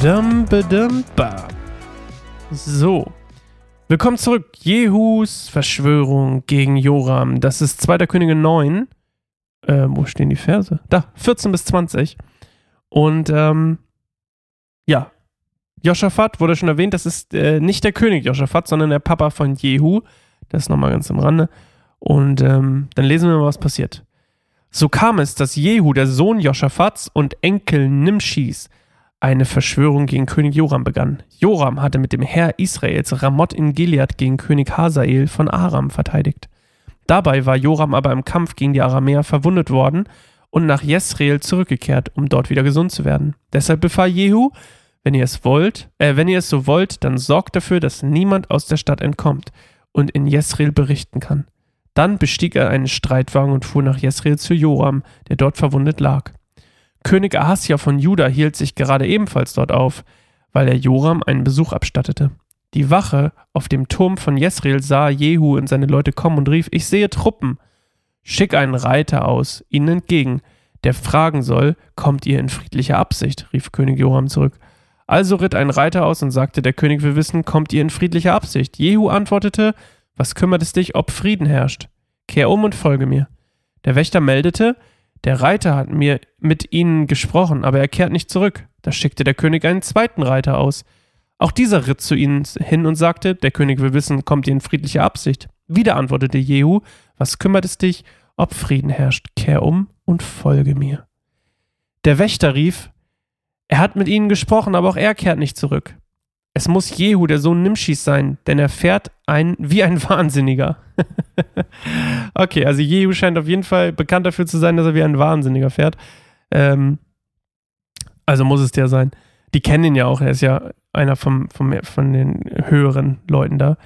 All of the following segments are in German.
Badum, badum, ba. So. Willkommen zurück. Jehus Verschwörung gegen Joram. Das ist 2. Könige 9. Äh, wo stehen die Verse? Da, 14 bis 20. Und, ähm, ja. Joschafat wurde schon erwähnt, das ist äh, nicht der König Joschafat, sondern der Papa von Jehu. Das ist nochmal ganz am Rande. Und ähm, dann lesen wir mal, was passiert. So kam es, dass Jehu, der Sohn Joschafats und Enkel Nimschis, eine Verschwörung gegen König Joram begann. Joram hatte mit dem Herr Israels Ramoth in Gilead gegen König Hazael von Aram verteidigt. Dabei war Joram aber im Kampf gegen die Aramäer verwundet worden und nach Jesreel zurückgekehrt, um dort wieder gesund zu werden. Deshalb befahl Jehu, wenn ihr es wollt, äh, wenn ihr es so wollt, dann sorgt dafür, dass niemand aus der Stadt entkommt und in Jesreel berichten kann. Dann bestieg er einen Streitwagen und fuhr nach Jesreel zu Joram, der dort verwundet lag. König Ahasja von Juda hielt sich gerade ebenfalls dort auf, weil er Joram einen Besuch abstattete. Die Wache auf dem Turm von Jesreel sah Jehu und seine Leute kommen und rief: Ich sehe Truppen. Schick einen Reiter aus, ihnen entgegen, der fragen soll: Kommt ihr in friedlicher Absicht? rief König Joram zurück. Also ritt ein Reiter aus und sagte: Der König will wissen: Kommt ihr in friedlicher Absicht? Jehu antwortete: Was kümmert es dich, ob Frieden herrscht? Kehr um und folge mir. Der Wächter meldete: der Reiter hat mir mit ihnen gesprochen, aber er kehrt nicht zurück. Da schickte der König einen zweiten Reiter aus. Auch dieser ritt zu ihnen hin und sagte, der König will wissen, kommt ihr in friedlicher Absicht? Wieder antwortete Jehu, was kümmert es dich, ob Frieden herrscht? Kehr um und folge mir. Der Wächter rief, er hat mit ihnen gesprochen, aber auch er kehrt nicht zurück. Es muss Jehu, der Sohn Nimschis sein, denn er fährt ein, wie ein Wahnsinniger. okay, also Jehu scheint auf jeden Fall bekannt dafür zu sein, dass er wie ein Wahnsinniger fährt. Ähm, also muss es der sein. Die kennen ihn ja auch, er ist ja einer vom, vom, von den höheren Leuten da.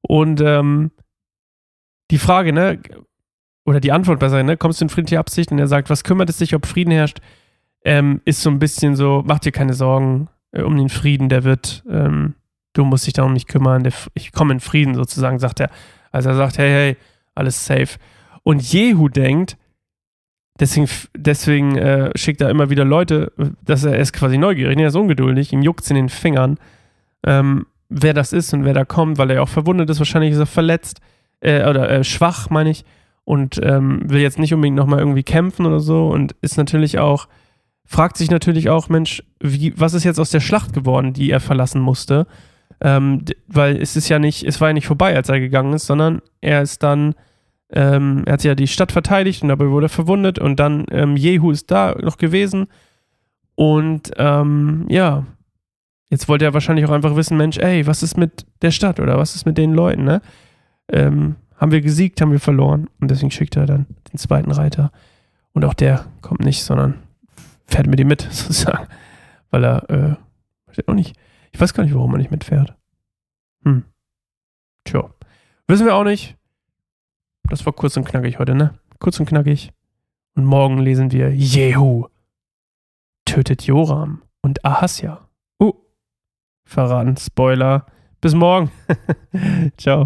Und ähm, die Frage, ne, oder die Antwort besser, ne, kommst du in friedliche Absicht und er sagt, was kümmert es dich, ob Frieden herrscht, ähm, ist so ein bisschen so, mach dir keine Sorgen äh, um den Frieden, der wird, ähm, du musst dich darum nicht kümmern, der, ich komme in Frieden sozusagen, sagt er. Also er sagt, hey, hey, alles safe. Und Jehu denkt, deswegen, deswegen äh, schickt er immer wieder Leute, dass er, ist quasi neugierig, er ist ungeduldig, ihm juckt es in den Fingern, ähm, wer das ist und wer da kommt, weil er auch verwundet ist, wahrscheinlich ist er verletzt, äh, oder äh, schwach, meine ich, und ähm, will jetzt nicht unbedingt nochmal irgendwie kämpfen oder so und ist natürlich auch, fragt sich natürlich auch, Mensch, wie, was ist jetzt aus der Schlacht geworden, die er verlassen musste? Ähm, weil es ist ja nicht, es war ja nicht vorbei, als er gegangen ist, sondern er ist dann, ähm, er hat ja die Stadt verteidigt und dabei wurde er verwundet und dann ähm, Jehu ist da noch gewesen und ähm, ja, jetzt wollte er wahrscheinlich auch einfach wissen, Mensch, ey, was ist mit der Stadt oder was ist mit den Leuten, ne? Ähm, haben wir gesiegt, haben wir verloren und deswegen schickt er dann den zweiten Reiter und auch der kommt nicht, sondern fährt mit ihm mit, sozusagen, weil er, äh, ich auch nicht, ich weiß gar nicht, warum man nicht mitfährt. Hm. Tja. Wissen wir auch nicht. Das war kurz und knackig heute, ne? Kurz und knackig. Und morgen lesen wir Jehu tötet Joram und Ahasja. Uh, verraten, Spoiler. Bis morgen. Ciao.